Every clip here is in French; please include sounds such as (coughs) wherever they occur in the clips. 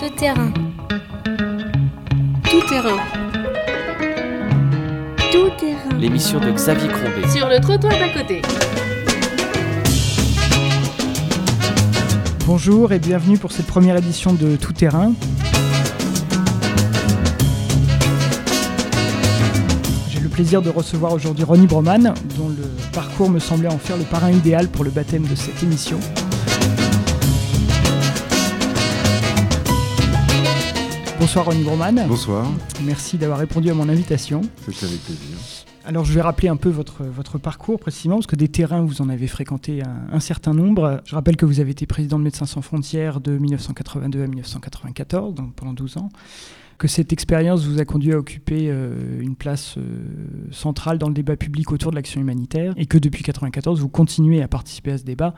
Tout terrain. Tout terrain. Tout terrain. L'émission de Xavier Crombé. Sur le trottoir d'à côté. Bonjour et bienvenue pour cette première édition de Tout terrain. J'ai le plaisir de recevoir aujourd'hui Ronnie Broman, dont le parcours me semblait en faire le parrain idéal pour le baptême de cette émission. Bonsoir Ronnie Broman. Bonsoir, Merci d'avoir répondu à mon invitation. c'est avec plaisir. Alors je vais rappeler un peu votre, votre parcours précisément, parce que des terrains, vous en avez fréquenté un, un certain nombre. Je rappelle que vous avez été président de Médecins sans frontières de 1982 à 1994, donc pendant 12 ans. Que cette expérience vous a conduit à occuper euh, une place euh, centrale dans le débat public autour de l'action humanitaire, et que depuis 1994, vous continuez à participer à ce débat,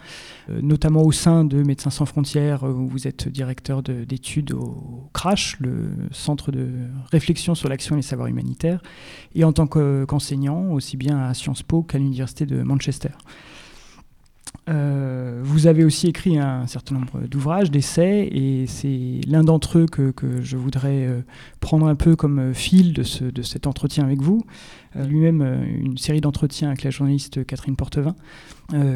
euh, notamment au sein de Médecins sans frontières, où vous êtes directeur de- d'études au CRASH, le Centre de réflexion sur l'action et les savoirs humanitaires, et en tant que- qu'enseignant, aussi bien à Sciences Po qu'à l'Université de Manchester. Euh, vous avez aussi écrit un certain nombre d'ouvrages, d'essais, et c'est l'un d'entre eux que, je voudrais euh, prendre un peu comme euh, fil de, ce- de cet entretien avec vous. Lui-même, une série d'entretiens avec la journaliste Catherine Portevin,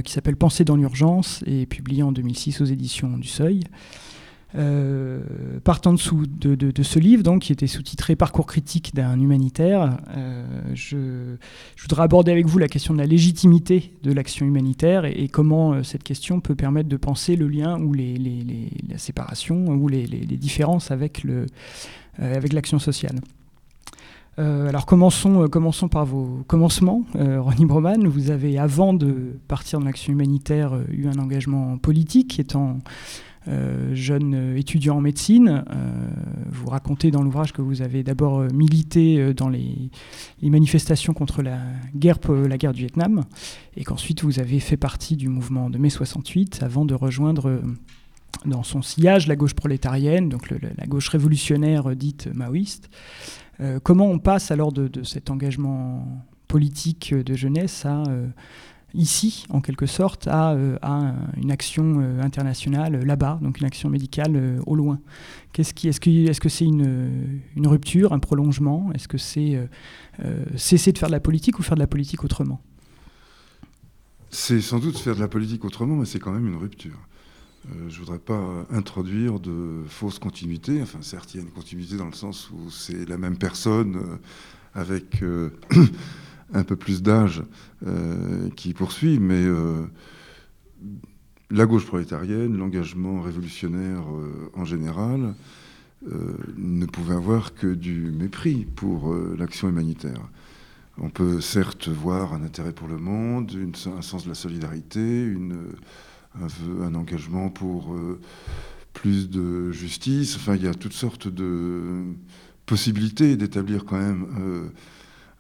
qui s'appelle Penser dans l'urgence, et publié en 2006 aux éditions du Seuil. Euh, partant dessous de, ce livre, donc, qui était sous-titré Parcours critique d'un humanitaire, euh, je, voudrais aborder avec vous la question de la légitimité de l'action humanitaire et, comment euh, cette question peut permettre de penser le lien ou la séparation ou les, différences avec l'action sociale. Alors commençons, commençons par vos commencements. Ronnie Broman, vous avez, avant de partir dans l'action humanitaire, eu un engagement politique étant jeune euh, étudiant en médecine. Euh, vous racontez dans l'ouvrage que vous avez d'abord euh, milité euh, dans les, manifestations contre la guerre, la guerre du Vietnam, et qu'ensuite vous avez fait partie du mouvement de mai 68 avant de rejoindre euh, dans son sillage la gauche prolétarienne, donc la gauche révolutionnaire euh, dite maoïste. Euh, comment on passe alors de, cet engagement politique euh, de jeunesse à euh, ici, en quelque sorte, à, euh, une action euh, internationale euh, là-bas, donc une action médicale au loin Qu'est-ce est-ce, que, est-ce c'est une, rupture, un prolongement? Est-ce que c'est cesser de faire de la politique ou faire de la politique autrement? C'est sans doute faire de la politique autrement, mais c'est quand même une rupture. Je voudrais pas introduire de fausses continuités. Enfin, certes, il y a une continuité dans le sens où c'est la même personne avec (clears throat) un peu plus d'âge euh, qui poursuit, mais euh, la gauche prolétarienne, l'engagement révolutionnaire euh, en général, ne pouvait avoir que du mépris pour l'action humanitaire. On peut certes voir un intérêt pour le monde, un sens de la solidarité, un, engagement pour plus de justice. Enfin, il y a toutes sortes de possibilités d'établir quand même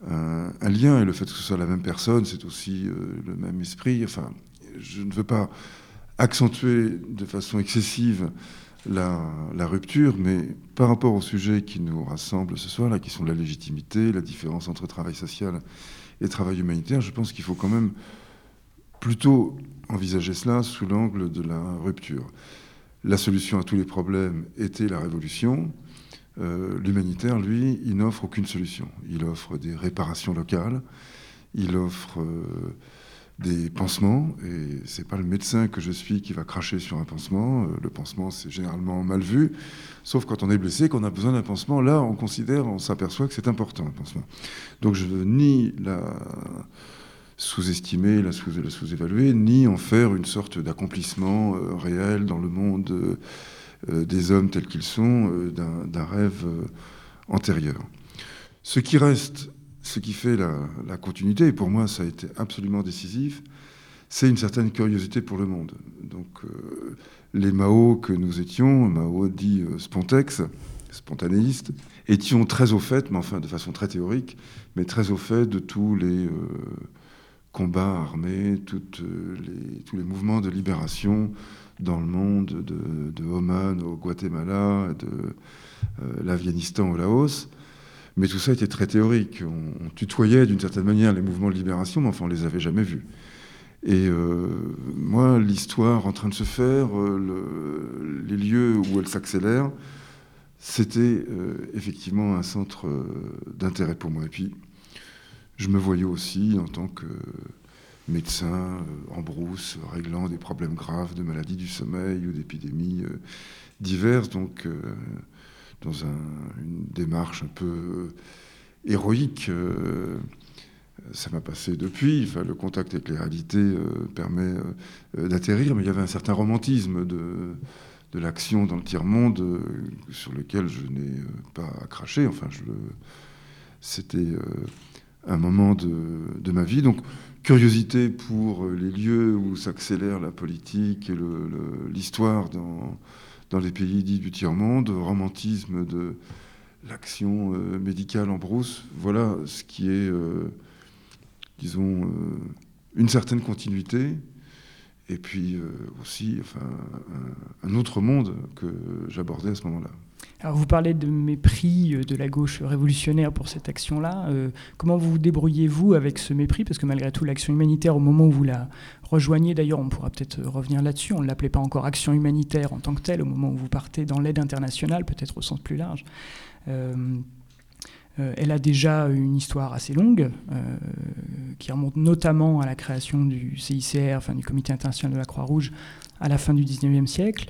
un, lien. Et le fait que ce soit la même personne, c'est aussi euh, le même esprit. Enfin, je ne veux pas accentuer de façon excessive la, la rupture, mais par rapport au sujet qui nous rassemble ce soir, là, qui sont la légitimité, la différence entre travail social et travail humanitaire, je pense qu'il faut quand même plutôt envisager cela sous l'angle de la rupture. La solution à tous les problèmes était la révolution. Euh, L'humanitaire, lui, il n'offre aucune solution. Il offre des réparations locales, il offre euh, des pansements, et c'est pas le médecin que je suis qui va cracher sur un pansement. Euh, le pansement, c'est généralement mal vu, sauf quand on est blessé, qu'on a besoin d'un pansement. Là, on considère, on s'aperçoit que c'est important un pansement. Donc, je veux ni la sous-estimer, la sous- la sous-évaluer, ni en faire une sorte d'accomplissement réel dans le monde des hommes tels qu'ils sont, euh, d'un rêve euh, antérieur. Ce qui reste, ce qui fait la, continuité, et pour moi ça a été absolument décisif, c'est une certaine curiosité pour le monde. Donc euh, les Mao que nous étions, Mao dit euh, spontex, spontanéistes, étions très au fait, mais enfin de façon très théorique, mais très au fait de tous les euh, combats armés, euh, tous les mouvements de libération dans le monde, de, Oman au Guatemala, de euh, l'Afghanistan au Laos. Mais tout ça était très théorique. On, tutoyait d'une certaine manière les mouvements de libération, mais enfin on les avait jamais vus. Et euh, moi, l'histoire en train de se faire, euh, le- les lieux où elle s'accélère, c'était effectivement un centre d'intérêt pour moi. Et puis, je me voyais aussi en tant que médecin en brousse, réglant des problèmes graves de maladies du sommeil ou d'épidémies diverses. Donc, dans une démarche un peu héroïque. Euh, ça m'a passé depuis. Le contact avec les réalités euh, permet euh, d'atterrir, mais il y avait un certain romantisme de, de l'action dans le tiers-monde sur lequel je n'ai pas craché. Enfin, je c'était un moment de, de, ma vie. Donc, curiosité pour les lieux où s'accélère la politique et l'histoire dans, dans les pays dits du tiers-monde, romantisme de l'action euh, médicale en brousse. Voilà ce qui est, euh, disons, euh, une certaine continuité. Et puis aussi enfin, un, autre monde que j'abordais à ce moment-là. Alors vous parlez de mépris de la gauche révolutionnaire pour cette action-là. comment vous vous débrouillez-vous avec ce mépris? Parce que malgré tout, l'action humanitaire, au moment où vous la rejoignez, d'ailleurs, on pourra peut-être revenir là-dessus, on ne l'appelait pas encore action humanitaire en tant que telle, au moment où vous partez dans l'aide internationale, peut-être au sens plus large. Euh, euh, elle a déjà une histoire assez longue, euh, qui remonte notamment à la création du CICR, enfin du Comité international de la Croix-Rouge, à la fin du 19e siècle.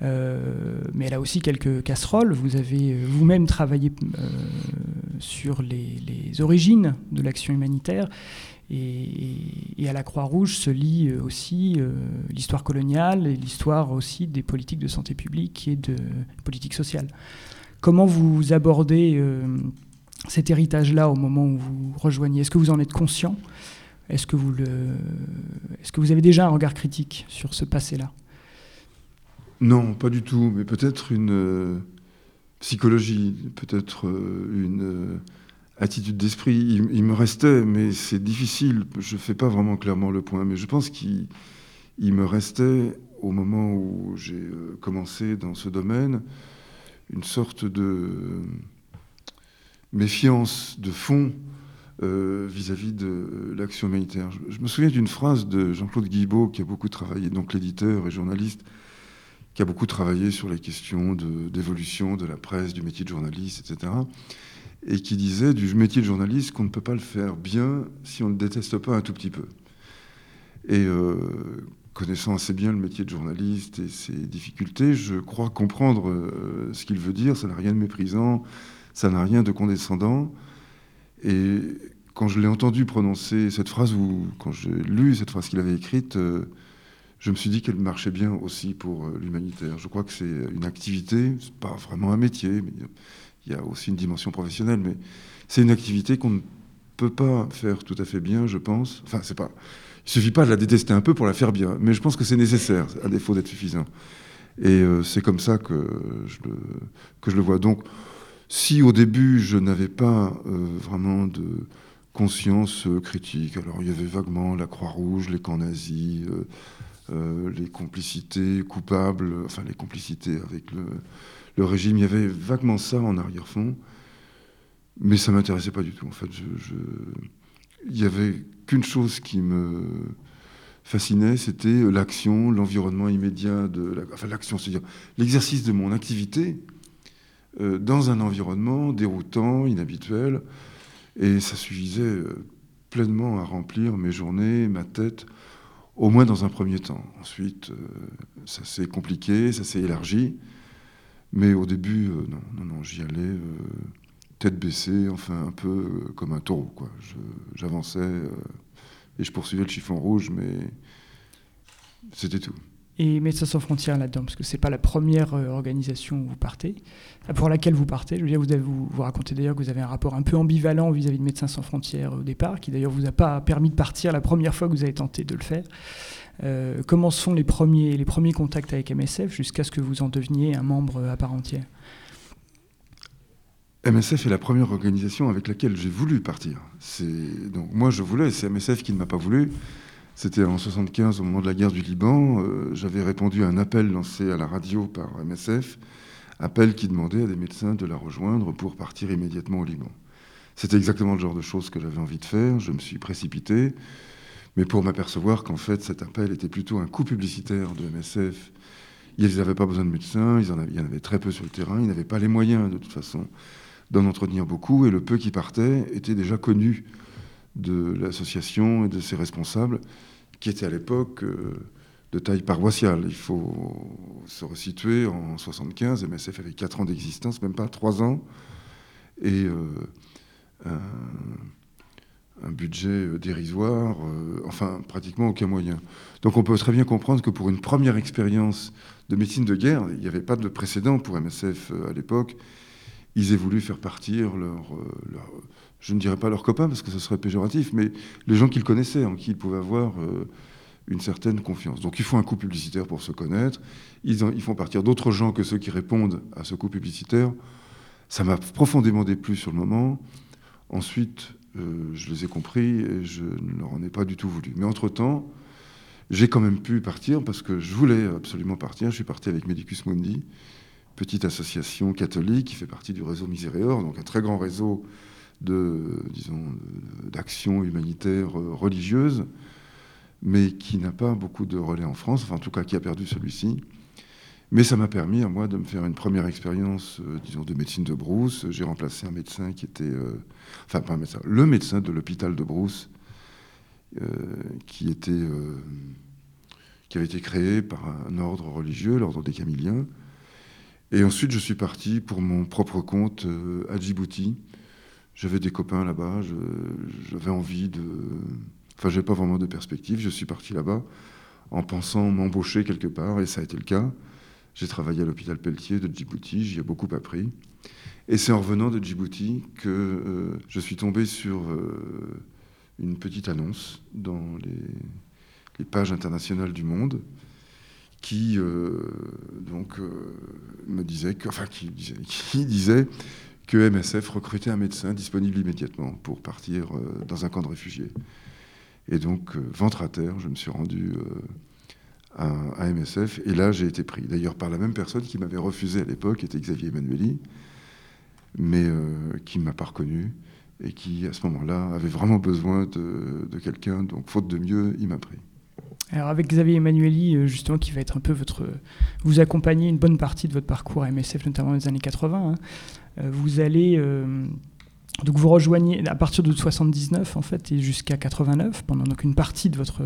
Mais elle a aussi quelques casseroles. Vous avez vous-même travaillé sur les, origines de l'action humanitaire. Et, à la Croix-Rouge se lie aussi l'histoire coloniale et l'histoire aussi des politiques de santé publique et de politique sociale. Comment vous abordez euh, cet héritage-là au moment où vous rejoignez? Est-ce que vous en êtes conscient? Est que vous avez déjà un regard critique sur ce passé-là? Non, pas du tout, mais peut-être une euh, psychologie, peut-être euh, une attitude d'esprit. Il, me restait, mais c'est difficile, je ne fais pas vraiment clairement le point, mais je pense qu'il me restait, au moment où j'ai commencé dans ce domaine, une sorte de méfiance de fond euh, vis-à-vis de l'action humanitaire. Je, me souviens d'une phrase de Jean-Claude Guibault, qui a beaucoup travaillé, donc l'éditeur et journaliste, qui a beaucoup travaillé sur les questions d'évolution de, la presse, du métier de journaliste, etc. Et qui disait du métier de journaliste qu'on ne peut pas le faire bien si on ne le déteste pas un tout petit peu. Et euh, connaissant assez bien le métier de journaliste et ses difficultés, je crois comprendre euh, ce qu'il veut dire. Ça n'a rien de méprisant, ça n'a rien de condescendant. Et quand je l'ai entendu prononcer cette phrase, ou quand j'ai lu cette phrase qu'il avait écrite, euh, je me suis dit qu'elle marchait bien aussi pour euh, l'humanitaire. Je crois que c'est une activité, c'est pas vraiment un métier, mais il y a aussi une dimension professionnelle, mais c'est une activité qu'on ne peut pas faire tout à fait bien, je pense. Enfin, c'est pas il suffit pas de la détester un peu pour la faire bien, mais je pense que c'est nécessaire, à défaut d'être suffisant. Et euh, c'est comme ça que je, le, que je le vois. Donc, si au début je n'avais pas euh, vraiment de conscience euh, critique, alors il y avait vaguement la Croix-Rouge, les camps nazis, les complicités coupables, enfin les complicités avec le, le, régime, il y avait vaguement ça en arrière-fond, mais ça m'intéressait pas du tout. En fait, je, il y avait qu'une chose qui me fascinait, c'était l'action, l'environnement immédiat de enfin l'action, c'est-à-dire l'exercice de mon activité euh, dans un environnement déroutant, inhabituel, et ça suffisait euh, pleinement à remplir mes journées, ma tête, au moins dans un premier temps. Ensuite, euh, ça s'est compliqué, ça s'est élargi, mais au début, non, non, non, j'y allais tête baissée, enfin un peu euh, comme un taureau. Quoi. J'avançais euh, et je poursuivais le chiffon rouge, mais c'était tout. Et Médecins sans frontières là-dedans, parce que c'est pas la première euh, organisation où vous partez, pour laquelle vous partez. Je vous, avez, vous, racontez d'ailleurs que vous avez un rapport un peu ambivalent vis-à-vis de Médecins sans frontières au départ, qui d'ailleurs vous a pas permis de partir la première fois que vous avez tenté de le faire. comment sont les premiers, les premiers contacts avec MSF jusqu'à ce que vous en deveniez un membre à part entière? MSF est la première organisation avec laquelle j'ai voulu partir. Donc moi je voulais, c'est MSF qui ne m'a pas voulu. C'était en 75 au moment de la guerre du Liban. Euh, j'avais répondu à un appel lancé à la radio par MSF, appel qui demandait à des médecins de la rejoindre pour partir immédiatement au Liban. C'était exactement le genre de choses que j'avais envie de faire. Je me suis précipité, mais pour m'apercevoir qu'en fait cet appel était plutôt un coup publicitaire de MSF Ils n'avaient pas besoin de médecins, ils en avaient, il y en avait très peu sur le terrain, ils n'avaient pas les moyens de toute façon d'en entretenir beaucoup, et le peu qui partait était déjà connu de l'association et de ses responsables, qui étaient à l'époque euh, de taille paroissiale. Il faut se resituer en 75, MSF avait 4 ans d'existence, même pas 3 ans, et euh, un, budget euh, dérisoire, enfin pratiquement aucun moyen. Donc on peut très bien comprendre que pour une première expérience de médecine de guerre, il n'y avait pas de précédent pour MSF à l'époque, ils aient voulu faire partir leur, je ne dirais pas leurs copains parce que ce serait péjoratif, mais les gens qu'ils connaissaient, en qui ils pouvaient avoir une certaine confiance. Donc il faut un coup publicitaire pour se connaître. Ils, ils font partir d'autres gens que ceux qui répondent à ce coup publicitaire. Ça m'a profondément déplu sur le moment. Ensuite, euh, je les ai compris et je ne leur en ai pas du tout voulu. Mais entre-temps, j'ai quand même pu partir parce que je voulais absolument partir. Je suis parti avec Medicus Mundi, petite association catholique qui fait partie du réseau Miséréor, donc un très grand réseau de, disons, d'actions humanitaires euh, religieuses mais qui n'a pas beaucoup de relais en France, enfin en tout cas qui a perdu celui-ci. Mais ça m'a permis à moi de me faire une première expérience, euh, disons, de médecine de Brousse. J'ai remplacé un médecin qui était, euh, enfin pas un médecin, le médecin de l'hôpital de Brousse, qui était, qui avait été créé par un ordre religieux, l'ordre des Camiliens. Et ensuite, je suis parti pour mon propre compte à Djibouti. J'avais des copains là-bas, j'avais envie de Enfin, je n'avais pas vraiment de perspective. Je suis parti là-bas en pensant m'embaucher quelque part, et ça a été le cas. J'ai travaillé à l'hôpital Pelletier de Djibouti, j'y ai beaucoup appris. Et c'est en revenant de Djibouti que euh, je suis tombé sur euh, une petite annonce dans les, pages internationales du Monde qui euh, donc me disait que, enfin, qui disait (laughs) que MSF recrutait un médecin disponible immédiatement pour partir euh, dans un camp de réfugiés. Et donc, euh, ventre à terre, je me suis rendu euh, à, MSF. Et là, j'ai été pris. D'ailleurs, par la même personne qui m'avait refusé à l'époque, était Xavier Emmanueli, mais euh, qui m'a pas reconnu et qui, à ce moment-là, avait vraiment besoin de quelqu'un. Donc, faute de mieux, il m'a pris. Alors avec Xavier Emmanueli, justement, qui va être un peu votre, vous accompagner une bonne partie de votre parcours à MSF, notamment dans les années 80. Hein, vous allez euh, donc vous rejoignez à partir de 79 en fait et jusqu'à 89 pendant donc une partie de votre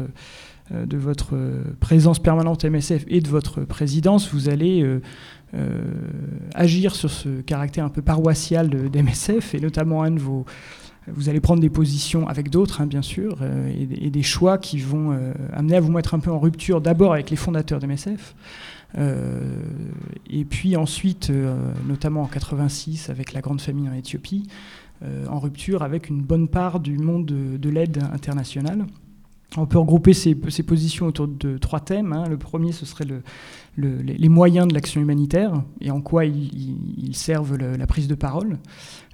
euh, de votre présence permanente à MSF et de votre présidence, vous allez euh, euh, agir sur ce caractère un peu paroissial d'MSF et notamment un de vos vous allez prendre des positions avec d'autres, hein, bien sûr, euh, et, des choix qui vont euh, amener à vous mettre un peu en rupture d'abord avec les fondateurs d'MSF, euh, et puis ensuite, notamment en 86, avec la grande famille en Éthiopie, en rupture avec une bonne part du monde de, de l'aide internationale. On peut regrouper ces, positions autour de trois thèmes. Hein. Le premier, ce serait le, le, les moyens de l'action humanitaire et en quoi ils, servent la prise de parole.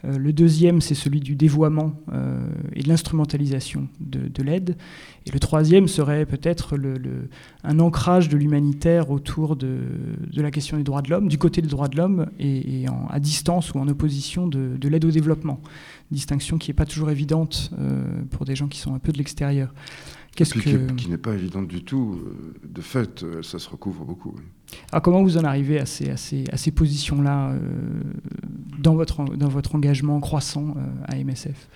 Euh, le deuxième, c'est celui du dévoiement euh, et de l'instrumentalisation de, de l'aide. Et le troisième serait peut-être un ancrage de l'humanitaire autour de, la question des droits de l'homme, du côté des droits de l'homme et, à distance ou en opposition de, de l'aide au développement. Distinction qui n'est pas toujours évidente euh, pour des gens qui sont un peu de l'extérieur. Qu'est-ce que... Qui, n'est pas évidente du tout. euh, De fait, euh, ça se recouvre beaucoup. Oui. Alors comment vous en arrivez à ces, à ces, à ces positions-là euh, dans, votre, dans votre engagement croissant euh, à MSF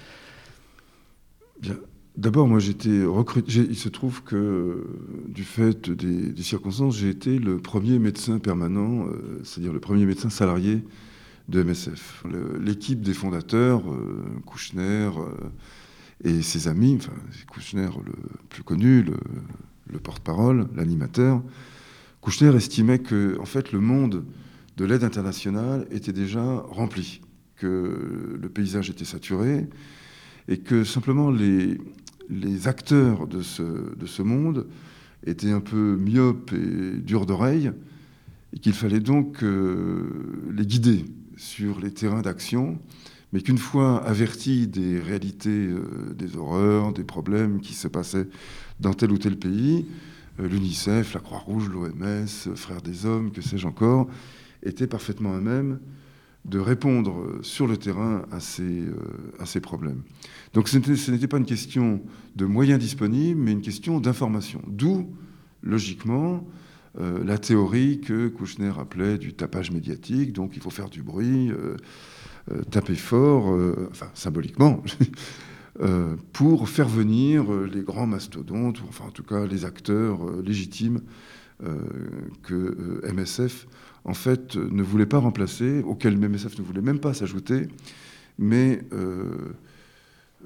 Bien. D'abord, moi, j'étais recruté. Il se trouve que, du fait des, des circonstances, j'ai été le premier médecin permanent, euh, c'est-à-dire le premier médecin salarié de MSF. L'équipe des fondateurs, Kouchner et ses amis, enfin, Kouchner le plus connu, le, le porte-parole, l'animateur, Kouchner estimait que, en fait, le monde de l'aide internationale était déjà rempli, que le paysage était saturé et que simplement les, acteurs de ce, de ce monde étaient un peu myopes et durs d'oreille et qu'il fallait donc euh, les guider sur les terrains d'action, mais qu'une fois avertis des réalités, euh, des horreurs, des problèmes qui se passaient dans tel ou tel pays, euh, l'UNICEF, la Croix-Rouge, l'OMS, Frères des Hommes, que sais-je encore, étaient parfaitement à même de répondre sur le terrain à ces, euh, à ces problèmes. Donc ce n'était pas une question de moyens disponibles, mais une question d'information. D'où, logiquement, la théorie que Kouchner appelait du tapage médiatique, donc il faut faire du bruit, taper fort, enfin symboliquement, (laughs) pour faire venir les grands mastodontes, enfin en tout cas les acteurs légitimes que MSF en fait, euh, ne voulait pas remplacer, auquel MSF ne voulait même pas s'ajouter, mais euh,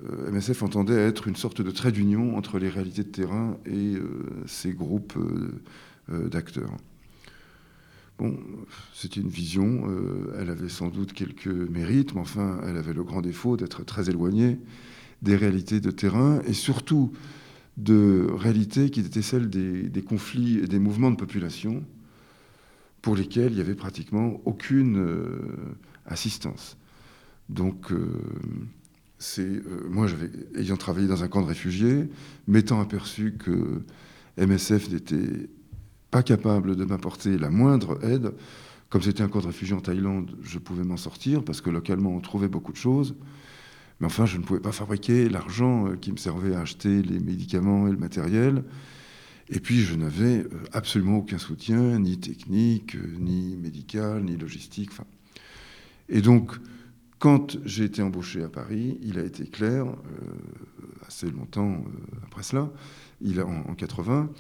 euh, MSF entendait être une sorte de trait d'union entre les réalités de terrain et ces groupes d'acteurs. Bon, c'était une vision, elle avait sans doute quelques mérites, mais enfin, elle avait le grand défaut d'être très éloignée des réalités de terrain et surtout de réalités qui étaient celles des conflits et des mouvements de population pour lesquels il n'y avait pratiquement aucune euh, assistance. Donc, euh, c'est euh, moi, ayant travaillé dans un camp de réfugiés, m'étant aperçu que MSF n'était pas capable de m'apporter la moindre aide, comme c'était un camp de réfugiés en Thaïlande, je pouvais m'en sortir parce que localement on trouvait beaucoup de choses. Mais enfin, je ne pouvais pas fabriquer l'argent qui me servait à acheter les médicaments et le matériel. Et puis je n'avais euh, absolument aucun soutien, ni technique, euh, ni médical, ni logistique. Et donc, quand j'ai été embauché à Paris, il a été clair, euh, assez longtemps après cela, il a, en, 80,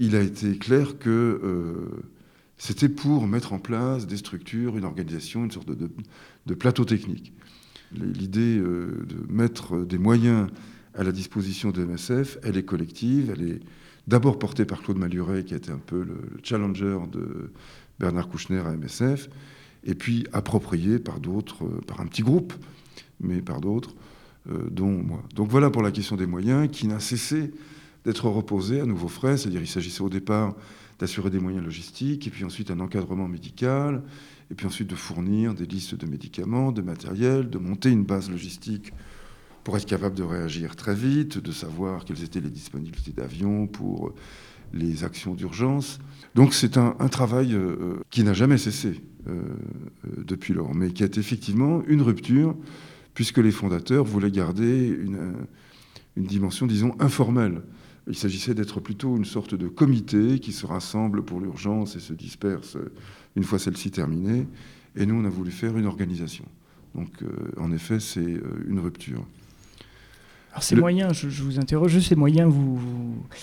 il a été clair que c'était pour mettre en place des structures, une organisation, une sorte de, plateau technique. L'idée de mettre des moyens à la disposition de MSF, elle est collective, elle est d'abord porté par Claude Maluret, qui était un peu le, challenger de Bernard Kouchner à MSF, et puis approprié par d'autres, euh, par un petit groupe, mais par d'autres, euh, dont moi. Donc voilà pour la question des moyens, qui n'a cessé d'être reposé à nouveau frais, c'est-à-dire il s'agissait au départ d'assurer des moyens logistiques, et puis ensuite un encadrement médical, et puis ensuite de fournir des listes de médicaments, de matériel, de monter une base logistique pour être capable de réagir très vite, de savoir quelles étaient les disponibilités d'avions pour les actions d'urgence. Donc c'est un, travail euh, euh, qui n'a jamais cessé euh, depuis lors, mais qui est effectivement une rupture, puisque les fondateurs voulaient garder une, une dimension, disons, informelle. Il s'agissait d'être plutôt une sorte de comité qui se rassemble pour l'urgence et se disperse une fois celle-ci terminée. Et nous, on a voulu faire une organisation. Donc, en effet, c'est une rupture. Alors ces moyens, je, vous interroge, ces moyens, vous, euh,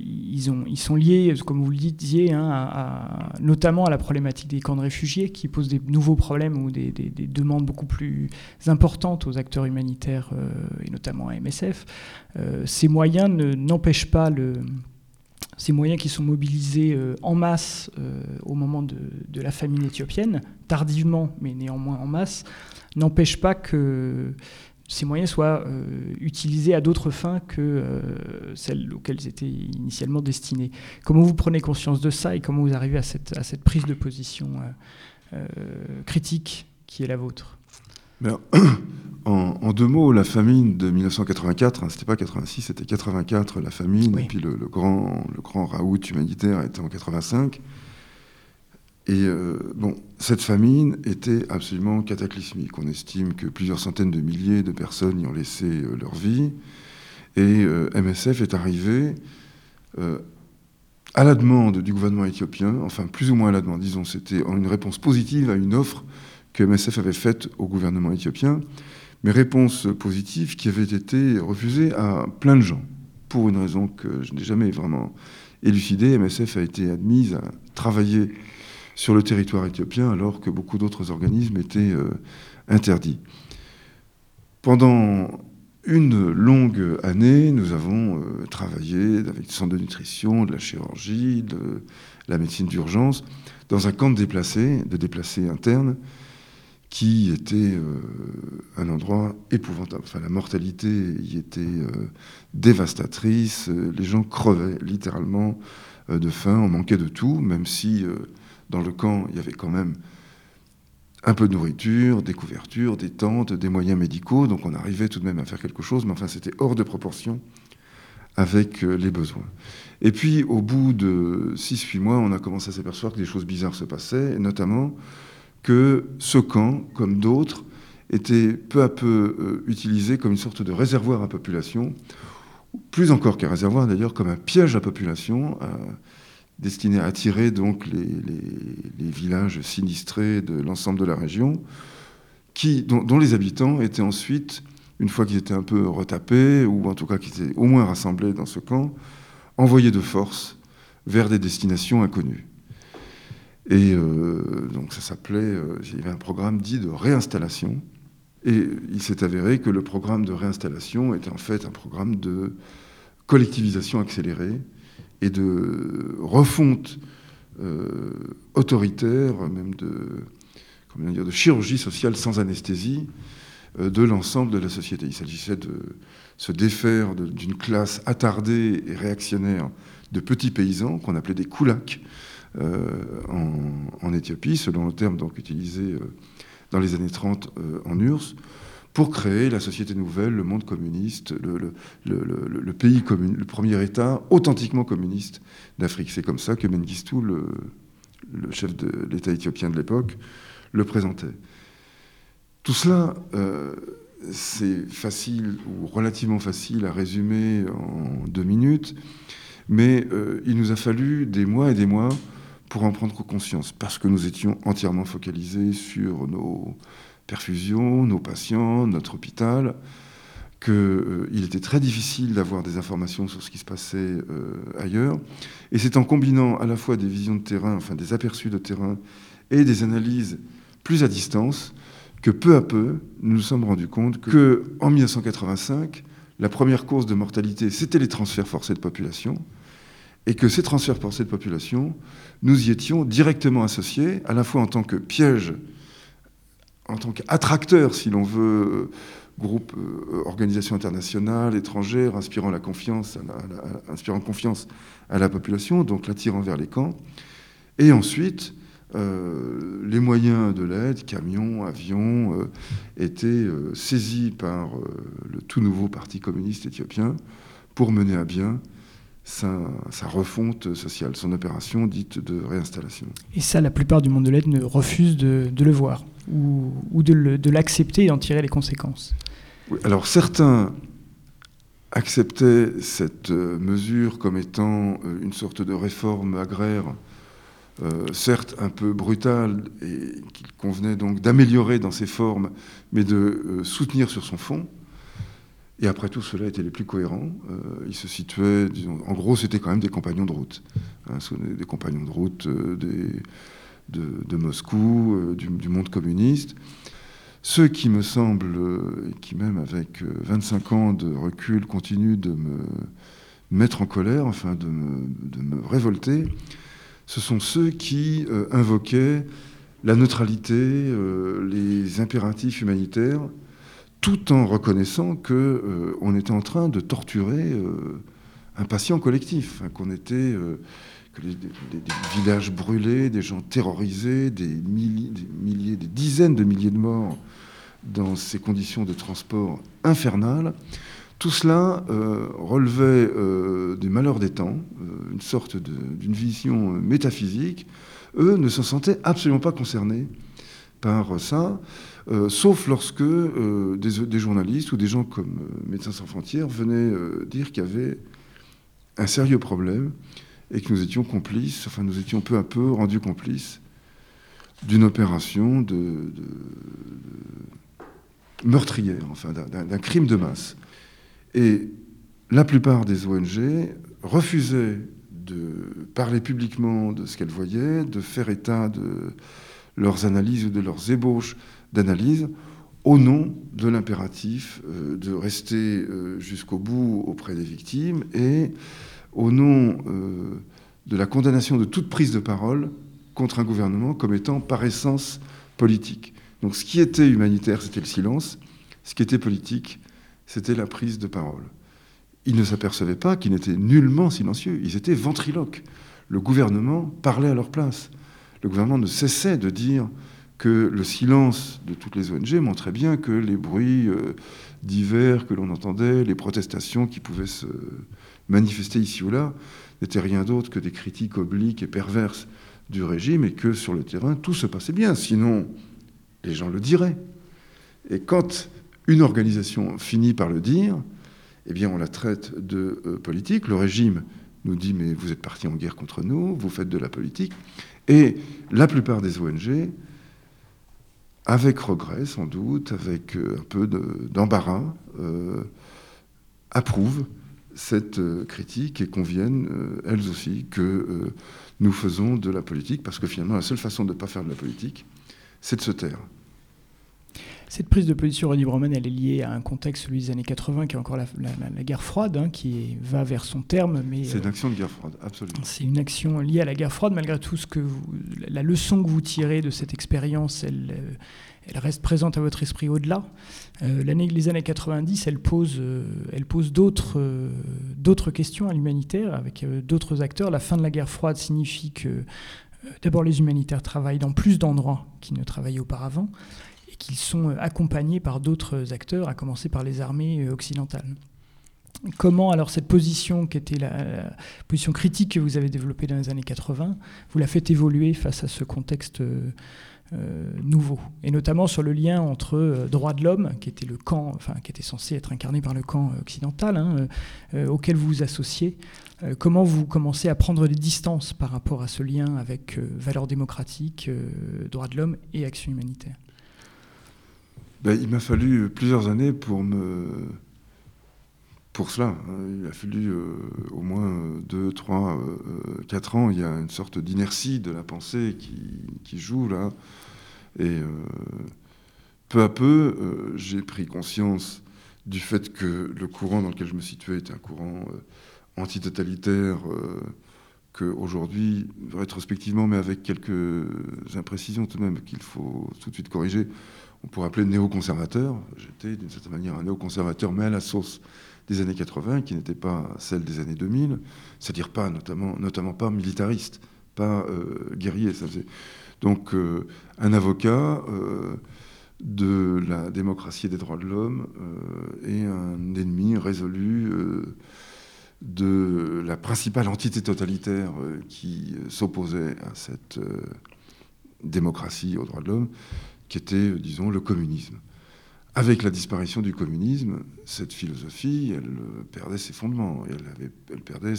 ils, ont, ils, sont liés, comme vous le disiez, hein, notamment à la problématique des camps de réfugiés qui posent des nouveaux problèmes ou des, demandes beaucoup plus importantes aux acteurs humanitaires euh, et notamment à MSF. Euh, ces moyens n'empêchent pas ces moyens qui sont mobilisés en masse au moment de, la famine éthiopienne, tardivement mais néanmoins en masse, n'empêchent pas que ces moyens soient euh, utilisés à d'autres fins que euh, celles auxquelles ils étaient initialement destinés. Comment vous prenez conscience de ça et comment vous arrivez à cette, à cette prise de position euh, critique qui est la vôtre? (coughs) En, deux mots, la famine de 1984, hein, c'était pas 86, c'était 84 la famine, et puis le, grand, le grand raout humanitaire était en 85. Et euh, bon, cette famine était absolument cataclysmique. On estime que plusieurs centaines de milliers de personnes y ont laissé euh, leur vie. Et euh, MSF est arrivé à la demande du gouvernement éthiopien, enfin plus ou moins à la demande, disons, c'était une réponse positive à une offre que MSF avait faite au gouvernement éthiopien, mais réponse positive qui avait été refusée à plein de gens, pour une raison que je n'ai jamais vraiment élucidée. MSF a été admise à travailler sur le territoire éthiopien alors que beaucoup d'autres organismes étaient euh, interdits. Pendant une longue année, nous avons euh, travaillé avec des centres de nutrition, de la chirurgie, de la médecine d'urgence, dans un camp de déplacés, de déplacés internes, qui était euh, un endroit épouvantable. Enfin, la mortalité y était dévastatrice, les gens crevaient littéralement de faim, on manquait de tout, même si dans le camp, il y avait quand même un peu de nourriture, des couvertures, des tentes, des moyens médicaux, donc on arrivait tout de même à faire quelque chose, mais enfin c'était hors de proportion avec euh, les besoins. Et puis au bout de 6-8 mois, on a commencé à s'apercevoir que des choses bizarres se passaient, notamment que ce camp, comme d'autres, était peu à peu euh, utilisé comme une sorte de réservoir à population, plus encore qu'un réservoir d'ailleurs, comme un piège à population destiné à attirer donc les, villages sinistrés de l'ensemble de la région, dont, les habitants étaient ensuite, une fois qu'ils étaient un peu retapés, ou en tout cas qu'ils étaient au moins rassemblés dans ce camp, envoyés de force vers des destinations inconnues. Et euh, donc ça s'appelait, euh, il y avait un programme dit de réinstallation. Et il s'est avéré que le programme de réinstallation était en fait un programme de collectivisation accélérée et de refonte euh, autoritaire, même de, comment dire, de chirurgie sociale sans anesthésie de l'ensemble de la société. Il s'agissait de se défaire d'une classe attardée et réactionnaire de petits paysans qu'on appelait des koulaks euh, en, Éthiopie, selon le terme donc utilisé euh, dans les années 30 euh, en URSS, pour créer la société nouvelle, le monde communiste, le, pays commun, le premier État authentiquement communiste d'Afrique. C'est comme ça que Mengistu, le, chef de l'État éthiopien de l'époque, le présentait. Tout cela, c'est facile ou relativement facile à résumer en deux minutes, mais il nous a fallu des mois et des mois pour en prendre conscience, parce que nous étions entièrement focalisés sur nos perfusions, nos patients, notre hôpital, qu'il euh, était très difficile d'avoir des informations sur ce qui se passait euh, ailleurs. Et c'est en combinant à la fois des visions de terrain, enfin des aperçus de terrain, et des analyses plus à distance, que peu à peu, nous nous sommes rendus compte que en 1985, la première cause de mortalité, c'était les transferts forcés de population et que ces transferts forcés de population, nous y étions directement associés, à la fois en tant que piège, en tant qu'attracteur, si l'on veut, groupe, euh, organisation internationale, étrangère, inspirant, la confiance à la population, donc l'attirant vers les camps, et ensuite, euh, les moyens de l'aide, camions, avions, euh, étaient saisis par le tout nouveau Parti communiste éthiopien pour mener à bien sa, refonte sociale, son opération dite de réinstallation. Et ça, la plupart du monde de l'aide refuse de, le voir ou, ou de l'accepter et d'en tirer les conséquences. alors certains acceptaient cette euh, mesure comme étant euh, une sorte de réforme agraire, euh, certes un peu brutale, et qu'il convenait donc d'améliorer dans ses formes, mais de soutenir sur son fond. Et après tout, cela était les plus cohérents. Ils se situaient, disons, en gros, c'était quand même des compagnons de route. Hein, des compagnons de route euh, de, Moscou, euh, du, monde communiste. Ceux qui me semblent, qui même avec 25 ans de recul continuent de me mettre en colère, enfin de me, révolter, ce sont ceux qui invoquaient la neutralité, les impératifs humanitaires, tout en reconnaissant qu'on euh, était en train de torturer euh, un patient collectif, hein, qu'on était euh, que des, villages brûlés, des gens terrorisés, des milliers, des milliers, des dizaines de milliers de morts dans ces conditions de transport infernales. Tout cela relevait des malheurs des temps, une sorte d'une vision métaphysique. Eux ne se sentaient absolument pas concernés par ça. Euh, sauf lorsque euh, des, journalistes ou des gens comme euh, Médecins sans frontières venaient dire qu'il y avait un sérieux problème et que nous étions complices, enfin nous étions peu à peu rendus complices d'une opération de, meurtrière, enfin d'un crime de masse. Et la plupart des ONG refusaient de parler publiquement de ce qu'elles voyaient, de faire état de leurs analyses ou de leurs ébauches d'analyse au nom de l'impératif euh, de rester euh, jusqu'au bout auprès des victimes et au nom euh, de la condamnation de toute prise de parole contre un gouvernement comme étant par essence politique. Donc ce qui était humanitaire, c'était le silence, ce qui était politique, c'était la prise de parole. Ils ne s'apercevaient pas qu'ils n'étaient nullement silencieux, ils étaient ventriloques. Le gouvernement parlait à leur place. Le gouvernement ne cessait de dire que le silence de toutes les ONG montrait bien que les bruits euh, divers que l'on entendait, les protestations qui pouvaient se manifester ici ou là, n'étaient rien d'autre que des critiques obliques et perverses du régime et que sur le terrain, tout se passait bien. Sinon, les gens le diraient. Et quand une organisation finit par le dire, eh bien, on la traite de euh, politique. Le régime nous dit mais vous êtes parti en guerre contre nous, vous faites de la politique. Et la plupart des ONG, avec regret sans doute, avec euh, un peu d'embarras, euh, approuvent cette euh, critique et conviennent, elles aussi, que nous faisons de la politique, parce que finalement la seule façon de ne pas faire de la politique, c'est de se taire. Cette prise de position René Broman, elle est liée à un contexte, celui des années 80, qui est encore la, guerre froide, hein, qui va vers son terme. Mais c'est une action de guerre froide, absolument. C'est une action liée à la guerre froide, malgré tout ce que la leçon que vous tirez de cette expérience, elle, euh, elle reste présente à votre esprit au-delà. Euh, les années 90, elles posent, euh, elle pose d'autres, d'autres questions à l'humanitaire avec d'autres acteurs. La fin de la guerre froide signifie que d'abord les humanitaires travaillent dans plus d'endroits qu'ils ne travaillaient auparavant qu'ils sont euh, accompagnés par d'autres acteurs, à commencer par les armées euh, occidentales. Comment alors cette position qui était la, position critique que vous avez développée dans les années 80, vous la faites évoluer face à ce contexte euh, nouveau, et notamment sur le lien entre droits de l'homme, qui était le camp, enfin qui était censé être incarné par le camp occidental, hein, auquel vous vous associez. comment vous commencez à prendre des distances par rapport à ce lien avec valeurs démocratiques, droits de l'homme et action humanitaire ben, il m'a fallu plusieurs années pour me pour cela. Hein. Il a fallu euh, au moins 2, 3, 4 ans. Il y a une sorte d'inertie de la pensée qui, joue là. Et euh, peu à peu, euh, j'ai pris conscience du fait que le courant dans lequel je me situais était un courant antitotalitaire que aujourd'hui, rétrospectivement, mais avec quelques imprécisions tout de même qu'il faut tout de suite corriger, on pourrait appeler néoconservateur. J'étais d'une certaine manière un néoconservateur, mais à la sauce des années 80, qui n'était pas celle des années 2000, c'est-à-dire pas notamment, notamment pas militariste, pas euh, guerrier. Ça. Donc euh, un avocat euh, de la démocratie et des droits de l'homme et un ennemi résolu de la principale entité totalitaire qui s'opposait à cette démocratie aux droits de l'homme, qui était, euh, disons, le communisme. Avec la disparition du communisme, cette philosophie, elle euh, perdait ses fondements, elle, avait, elle perdait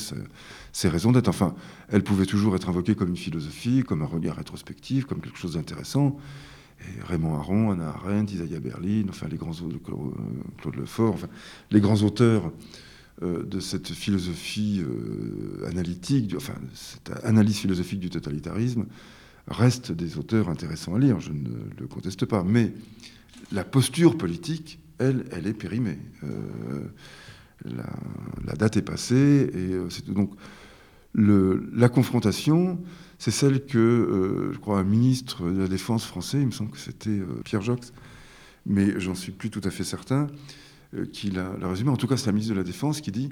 ses raisons d'être. Enfin, elle pouvait toujours être invoquée comme une philosophie, comme un regard rétrospectif, comme quelque chose d'intéressant. Raymond Aron, Anna Arendt, Isaiah Berlin, enfin les grands euh, Claude Lefort, enfin les grands auteurs de cette philosophie analytique, enfin cette analyse philosophique du totalitarisme, restent des auteurs intéressants à lire, je ne le conteste pas. Mais la posture politique, elle, elle est périmée. Euh, la, date est passée et euh, donc la confrontation, c'est celle que, euh, je crois, un ministre de la Défense français, il me semble que c'était Pierre Jox, mais j'en suis plus tout à fait certain, qui l'a résumé. En tout cas, c'est la ministre de la Défense qui dit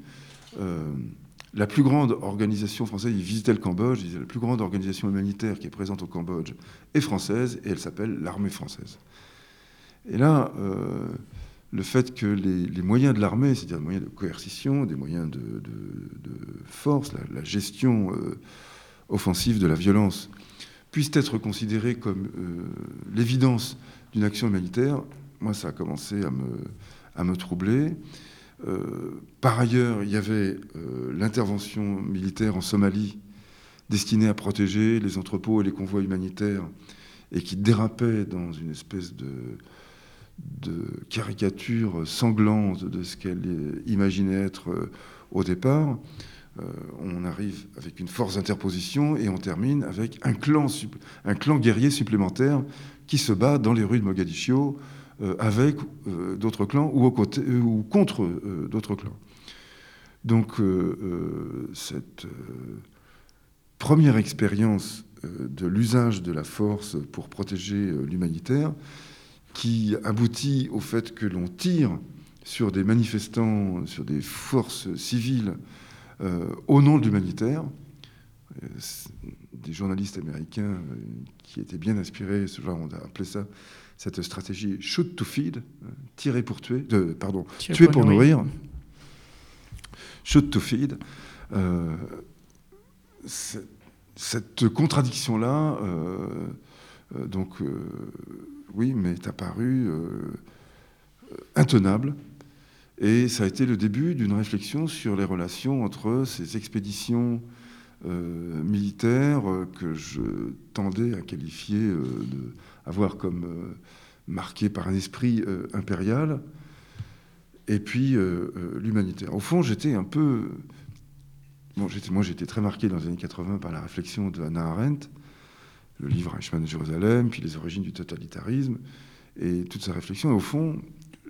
la plus grande organisation française, il visitait le Cambodge, il la plus grande organisation humanitaire qui est présente au Cambodge est française et elle s'appelle l'armée française. Et là, euh, le fait que les, moyens de l'armée, c'est-à-dire des moyens de coercition, des moyens de, force, la, gestion euh, offensive de la violence, puissent être considérés comme euh, l'évidence d'une action humanitaire, moi, ça a commencé à me, à me troubler. Euh, par ailleurs, il y avait euh, l'intervention militaire en Somalie destinée à protéger les entrepôts et les convois humanitaires et qui dérapait dans une espèce de, caricature sanglante de ce qu'elle imaginait être euh, au départ. on arrive avec une force d'interposition et on termine avec un clan, guerrier supplémentaire qui se bat dans les rues de Mogadiscio avec euh, d'autres clans ou, euh, ou contre d'autres clans. Donc cette première expérience de l'usage de la force pour protéger l'humanitaire, qui aboutit au fait que l'on tire sur des manifestants, sur des forces civiles au nom de l'humanitaire. Des journalistes américains qui étaient bien inspirés, ce genre, on a appelé ça cette stratégie shoot to feed, euh, tirer pour tuer, de, pardon, tuer, pour, nourrir. shoot to feed. Euh, cette contradiction-là, euh, donc, oui, m'est apparue intenable. Et ça a été le début d'une réflexion sur les relations entre ces expéditions euh, militaires que je tendais à qualifier, de, à voir comme marquées par un esprit impérial, et puis l'humanitaire. Au fond, j'étais un peu moi, j'ai été très marqué dans les années 80 par la réflexion de Hannah Arendt, le livre Eichmann de Jérusalem, puis les origines du totalitarisme, et toute sa réflexion. Et au fond,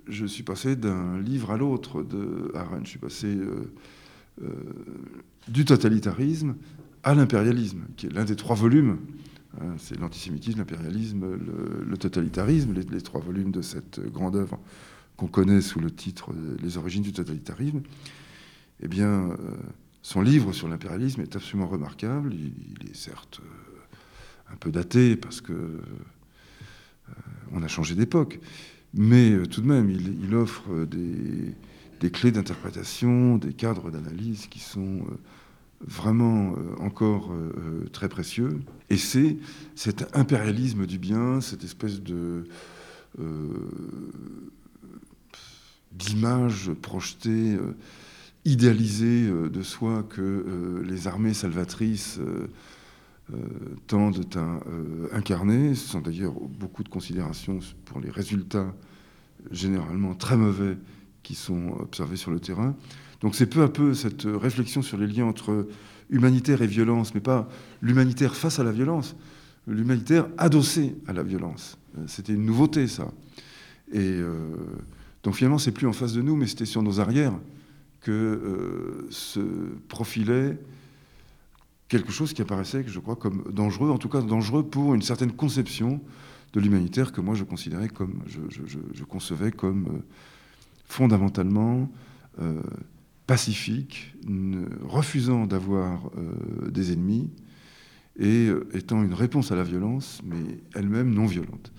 je suis passé d'un livre à l'autre de Arendt. Je suis passé euh, euh, du totalitarisme à l'impérialisme, qui est l'un des trois volumes. Hein, c'est l'antisémitisme, l'impérialisme, le, totalitarisme, les, trois volumes de cette grande œuvre qu'on connaît sous le titre Les origines du totalitarisme. Eh bien, euh, son livre sur l'impérialisme est absolument remarquable. Il, est certes euh, un peu daté parce que euh, on a changé d'époque, mais tout de même, il, offre des, clés d'interprétation, des cadres d'analyse qui sont vraiment encore très précieux. Et c'est cet impérialisme du bien, cette espèce d'image projetée idéalisé euh, de soi que euh, les armées salvatrices euh, tendent à incarner. Sont d'ailleurs beaucoup de considérations pour les résultats généralement très mauvais qui sont observés sur le terrain. Donc c'est peu à peu cette réflexion sur les liens entre humanitaire et violence, mais pas l'humanitaire face à la violence, l'humanitaire adossé à la violence. C'était une nouveauté ça. Et donc finalement c'est plus en face de nous, mais c'était sur nos arrières que euh, se profilait quelque chose qui apparaissait, je crois, comme dangereux, en tout cas dangereux pour une certaine conception de l'humanitaire que moi je considérais comme, je, concevais comme euh, fondamentalement euh, pacifique, refusant d'avoir des ennemis et étant une réponse à la violence, mais elle-même non violente.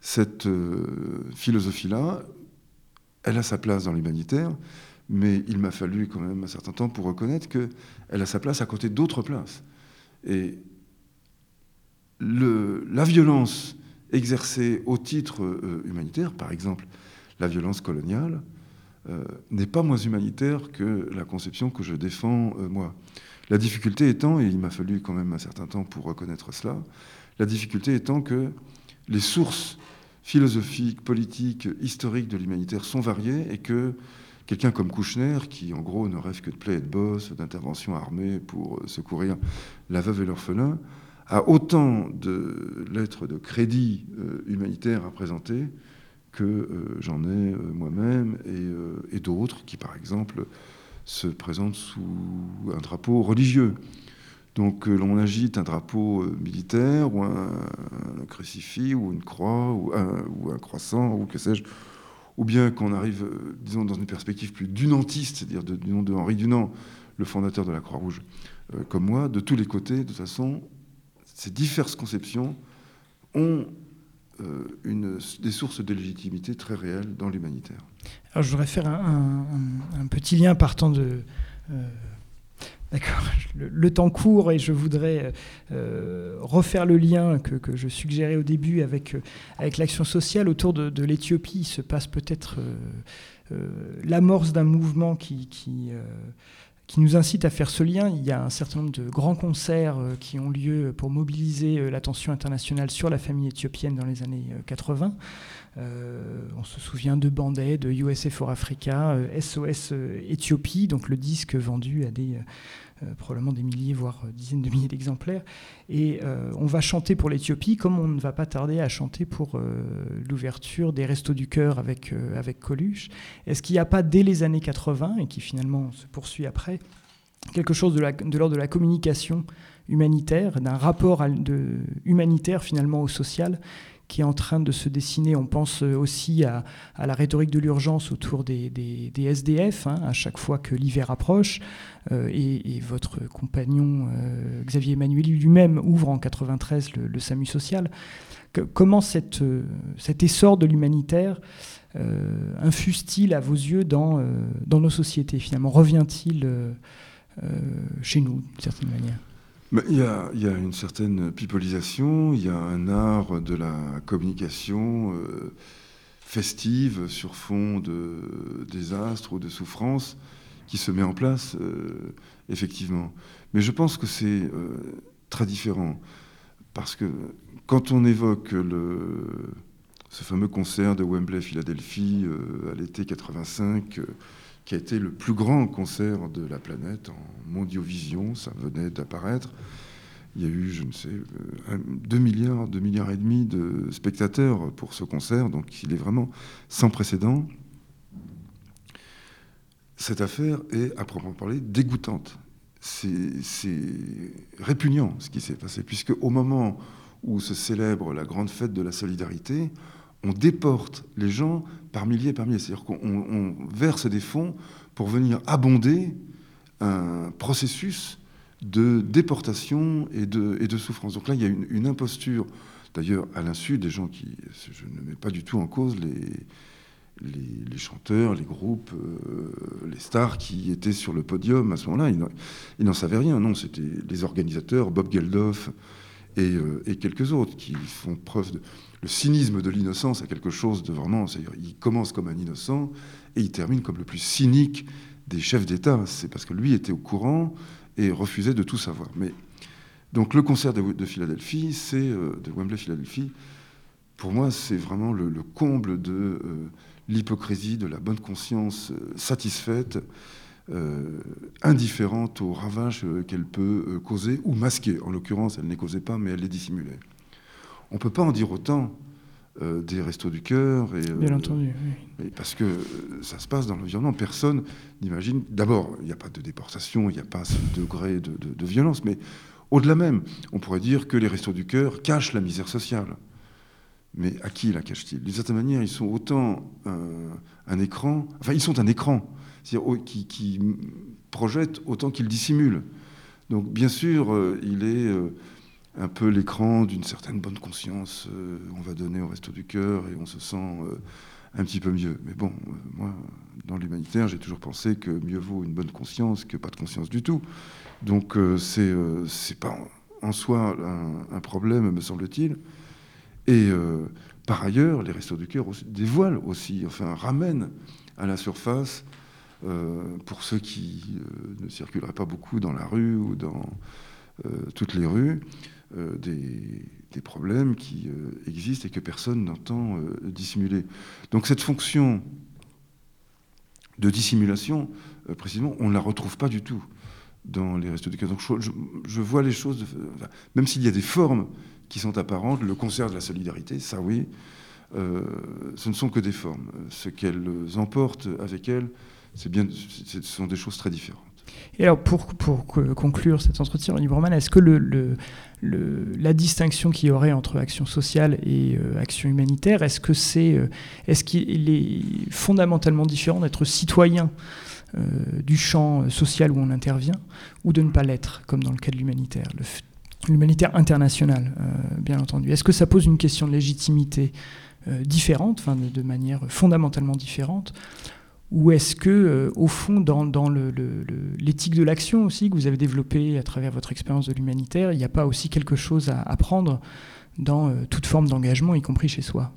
Cette philosophie-là, elle a sa place dans l'humanitaire, mais il m'a fallu quand même un certain temps pour reconnaître qu'elle a sa place à côté d'autres places. Et la violence exercée au titre euh, humanitaire, par exemple la violence coloniale, euh, n'est pas moins humanitaire que la conception que je défends euh, moi. La difficulté étant, et il m'a fallu quand même un certain temps pour reconnaître cela, la difficulté étant que les sources philosophiques, politiques, historiques de l'humanitaire sont variées et que quelqu'un comme Kouchner, qui en gros ne rêve que de play et de boss, d'intervention armée pour secourir la veuve et l'orphelin, a autant de lettres de crédit euh, humanitaire à présenter que euh, j'en ai euh, moi-même et, d'autres qui, par exemple, se présentent sous un drapeau religieux. Donc l'on agite un drapeau militaire ou un, crucifix ou une croix ou un, croissant ou que sais-je, ou bien qu'on arrive, euh, disons, dans une perspective plus dunantiste, c'est-à-dire du nom de Henri Dunant, le fondateur de la Croix-Rouge, euh, comme moi, de tous les côtés, de toute façon, ces diverses conceptions ont euh, une, des sources de légitimité très réelles dans l'humanitaire. Alors je voudrais faire un, petit lien partant de... D'accord. (laughs) Le, temps court et je voudrais euh, refaire le lien que, je suggérais au début avec, euh, avec l'action sociale autour de, l'Éthiopie. Il se passe peut-être euh, l'amorce d'un mouvement qui, qui, qui nous incite à faire ce lien. Il y a un certain nombre de grands concerts euh, qui ont lieu pour mobiliser euh, l'attention internationale sur la famille éthiopienne dans les années 80. Euh, on se souvient de Bandai, de USA for Africa, SOS Éthiopie, donc le disque vendu à des probablement des milliers, voire dizaines de milliers d'exemplaires. Et on va chanter pour l'Éthiopie comme on ne va pas tarder à chanter pour l'ouverture des Restos du Cœur avec, avec Coluche. Est-ce qu'il n'y a pas dès les années 80, et qui finalement se poursuit après, quelque chose de l'ordre de, la communication humanitaire, d'un rapport humanitaire finalement au social qui est en train de se dessiner. On pense aussi à, la rhétorique de l'urgence autour des, SDF, hein, à chaque fois que l'hiver approche. Euh, et, votre compagnon euh, Xavier Emmanuel lui-même ouvre en 93 le, SAMU social. comment cet essor de l'humanitaire euh, infuse-t-il à vos yeux dans, nos sociétés Finalement, revient-il euh, chez nous, d'une certaine manière? Il y, a, une certaine pipolisation, il y a un art de la communication euh, festive sur fond de désastre ou de souffrance qui se met en place, effectivement. Mais je pense que c'est très différent. Parce que quand on évoque ce fameux concert de Wembley Philadelphie à l'été 85, qui a été le plus grand concert de la planète en mondiovision, ça venait d'apparaître. Il y a eu, je ne sais, 2 euh, milliards, 2 milliards et demi de spectateurs pour ce concert, donc il est vraiment sans précédent. Cette affaire est, à proprement parler, dégoûtante. C'est répugnant ce qui s'est passé, puisque au moment où se célèbre la grande fête de la solidarité, on déporte les gens par milliers et par milliers. C'est-à-dire qu'on verse des fonds pour venir abonder un processus de déportation et de, souffrance. Donc là, il y a une, imposture, d'ailleurs, à l'insu des gens qui... Je ne mets pas du tout en cause les, chanteurs, les groupes, euh, les stars qui étaient sur le podium à ce moment-là. Ils n'en savaient rien. Non, c'était les organisateurs, Bob Geldof et, euh, et quelques autres qui font preuve de le cynisme de l'innocence a quelque chose de vraiment. Il commence comme un innocent et il termine comme le plus cynique des chefs d'État. C'est parce que lui était au courant et refusait de tout savoir. Mais donc le concert de, Philadelphie, c'est euh, de Wembley Philadelphie. Pour moi, c'est vraiment le, comble de euh, l'hypocrisie, de la bonne conscience euh, satisfaite, indifférente aux ravages qu'elle peut causer ou masquer. En l'occurrence, elle ne les causait pas, mais elle les dissimulait. On ne peut pas en dire autant euh, des restos du cœur. Et, euh, Bien entendu, parce que euh, ça se passe dans l'environnement. Personne n'imagine. D'abord, il n'y a pas de déportation, il n'y a pas ce degré de, violence, mais au-delà même, on pourrait dire que les restos du cœur cachent la misère sociale. Mais à qui la cachent-ils? D'une certaine manière, ils sont autant un, écran, enfin, ils sont un écran, c'est-à-dire qui, qui, projette autant qu'il dissimule. Donc, bien sûr, il est un peu l'écran d'une certaine bonne conscience. Euh, on va donner au resto du cœur et on se sent euh, un petit peu mieux. Mais bon, euh, moi, dans l'humanitaire, j'ai toujours pensé que mieux vaut une bonne conscience que pas de conscience du tout. Donc c'est c'est pas en soi un, problème, me semble-t-il. Et par ailleurs, les restos du cœur dévoilent aussi, enfin ramènent à la surface, pour ceux qui ne circuleraient pas beaucoup dans la rue ou dans toutes les rues, euh, des, problèmes qui euh, existent et que personne n'entend euh, dissimuler. Donc cette fonction de dissimulation, précisément, on ne la retrouve pas du tout dans les restos du cœur. Donc je, vois les choses, même s'il y a des formes qui sont apparentes, le concert de la solidarité, ça oui, ce ne sont que des formes. Ce qu'elles emportent avec elles, bien, ce sont des choses très différentes. Et alors, pour, pour conclure cet entretien, René Borman, est-ce que la distinction qu'il y aurait entre action sociale et euh, action humanitaire, est-ce que c'est, euh, est-ce qu'il est fondamentalement différent d'être citoyen euh, du champ social où on intervient ou de ne pas l'être, comme dans le cas de l'humanitaire L'humanitaire international, bien entendu? Est-ce que ça pose une question de légitimité différente, de, de manière fondamentalement différente ou est-ce que, euh, au fond, dans, l'éthique de l'action aussi que vous avez développée à travers votre expérience de l'humanitaire, il n'y a pas aussi quelque chose à apprendre dans euh, toute forme d'engagement, y compris chez soi?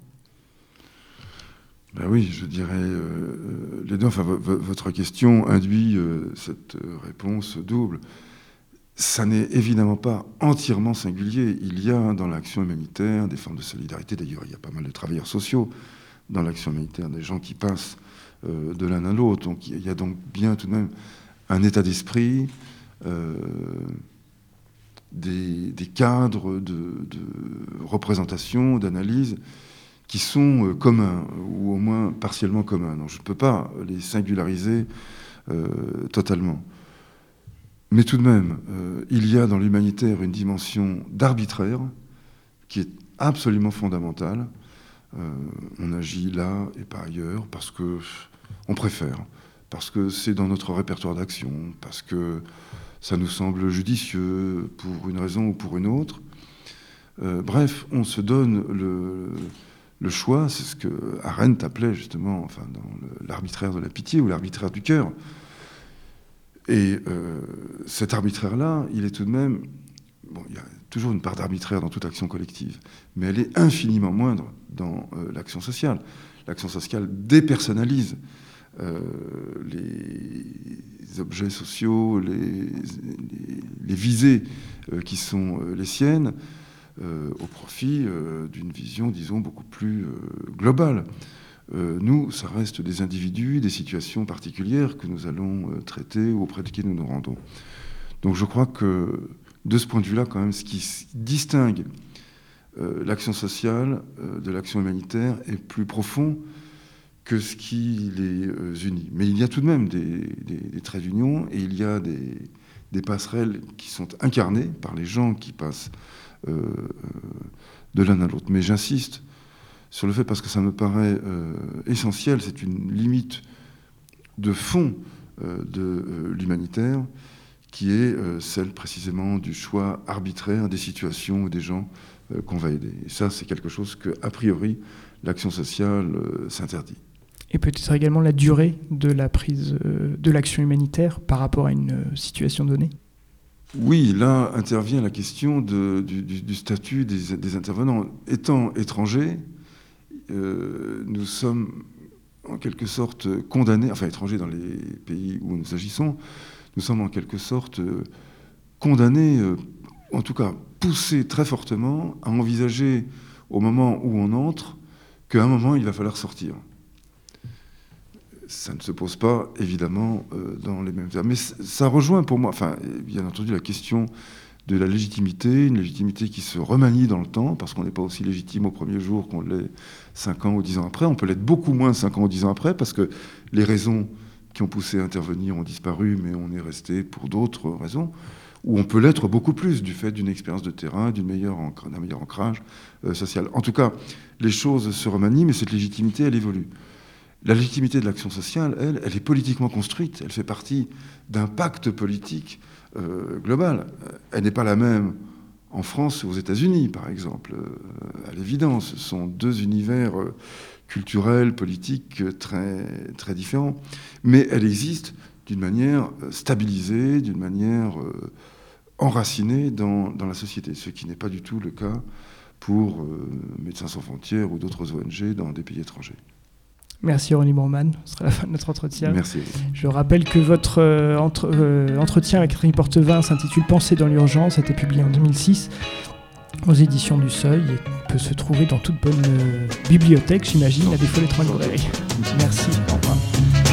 Ben oui, je dirais euh, les deux. Enfin, votre question induit cette réponse double. Ça n'est évidemment pas entièrement singulier. Il y a dans l'action humanitaire des formes de solidarité. D'ailleurs, il y a pas mal de travailleurs sociaux dans l'action humanitaire, des gens qui passent euh, de l'un à l'autre. Il y a donc bien tout de même un état d'esprit, euh, des, cadres de, représentation, d'analyse qui sont euh, communs, ou au moins partiellement communs. Je ne peux pas les singulariser totalement. Mais tout de même, il y a dans l'humanitaire une dimension d'arbitraire qui est absolument fondamentale. on agit là et pas ailleurs parce que on préfère, parce que c'est dans notre répertoire d'action, parce que ça nous semble judicieux pour une raison ou pour une autre. Euh, bref, on se donne le, choix, c'est ce que Arendt appelait justement enfin, dans l'arbitraire de la pitié ou l'arbitraire du cœur. Et euh, cet arbitraire-là, il est tout de même. Bon, il y a toujours une part d'arbitraire dans toute action collective, mais elle est infiniment moindre dans euh, l'action sociale. l'action sociale dépersonnalise les objets sociaux, les, les, visées qui sont les siennes, au profit d'une vision, disons, beaucoup plus globale. nous, ça reste des individus, des situations particulières que nous allons traiter ou auprès desquelles nous nous rendons. Donc je crois que de ce point de vue-là, quand même, ce qui distingue euh, l'action sociale euh, de l'action humanitaire est plus profond que ce qui les euh, unit. Mais il y a tout de même des, traits d'union et il y a des, passerelles qui sont incarnées par les gens qui passent de l'un à l'autre. Mais j'insiste sur le fait parce que ça me paraît essentiel, c'est une limite de fond de l'humanitaire qui est euh, celle précisément du choix arbitraire des situations ou des gens euh, qu'on va aider. Et ça, c'est quelque chose que, a priori, l'action sociale euh, s'interdit. Et peut-être également la durée de la prise de l'action humanitaire par rapport à une situation donnée oui, là intervient la question du, statut des, intervenants. Étant étrangers, nous sommes en quelque sorte condamnés, enfin étrangers dans les pays où nous agissons, nous sommes en quelque sorte euh, condamnés, euh, en tout cas poussés très fortement à envisager au moment où on entre qu'à un moment il va falloir sortir. Ça ne se pose pas évidemment euh, dans les mêmes termes. Mais ça rejoint pour moi, enfin, bien entendu, la question de la légitimité, une légitimité qui se remanie dans le temps, parce qu'on n'est pas aussi légitime au premier jour qu'on l'est 5 ans ou 10 ans après. On peut l'être beaucoup moins 5 ans ou 10 ans après, parce que les raisons qui ont poussé à intervenir ont disparu, mais on est resté pour d'autres raisons, ou on peut l'être beaucoup plus du fait d'une expérience de terrain, d'un meilleur, ancrage euh, social. En tout cas, les choses se remanient, mais cette légitimité, elle évolue. La légitimité de l'action sociale, elle, elle est politiquement construite, elle fait partie d'un pacte politique euh, global. Elle n'est pas la même en France ou aux États-Unis, par exemple. Euh, à l'évidence, ce sont deux univers culturelle, politique euh, très, différents. Mais elle existe d'une manière euh, stabilisée, d'une manière euh, enracinée dans, la société, ce qui n'est pas du tout le cas pour Médecins sans frontières ou d'autres ONG dans des pays étrangers. Merci René Bormann, ce sera la fin de notre entretien. Merci. Je rappelle que votre entretien avec Rémi Portevin s'intitule Penser dans l'urgence, a été publié en 2006 aux éditions du Seuil et peut se trouver dans toute bonne euh, bibliothèque, j'imagine, à défaut d'être en librairie. Merci, au revoir.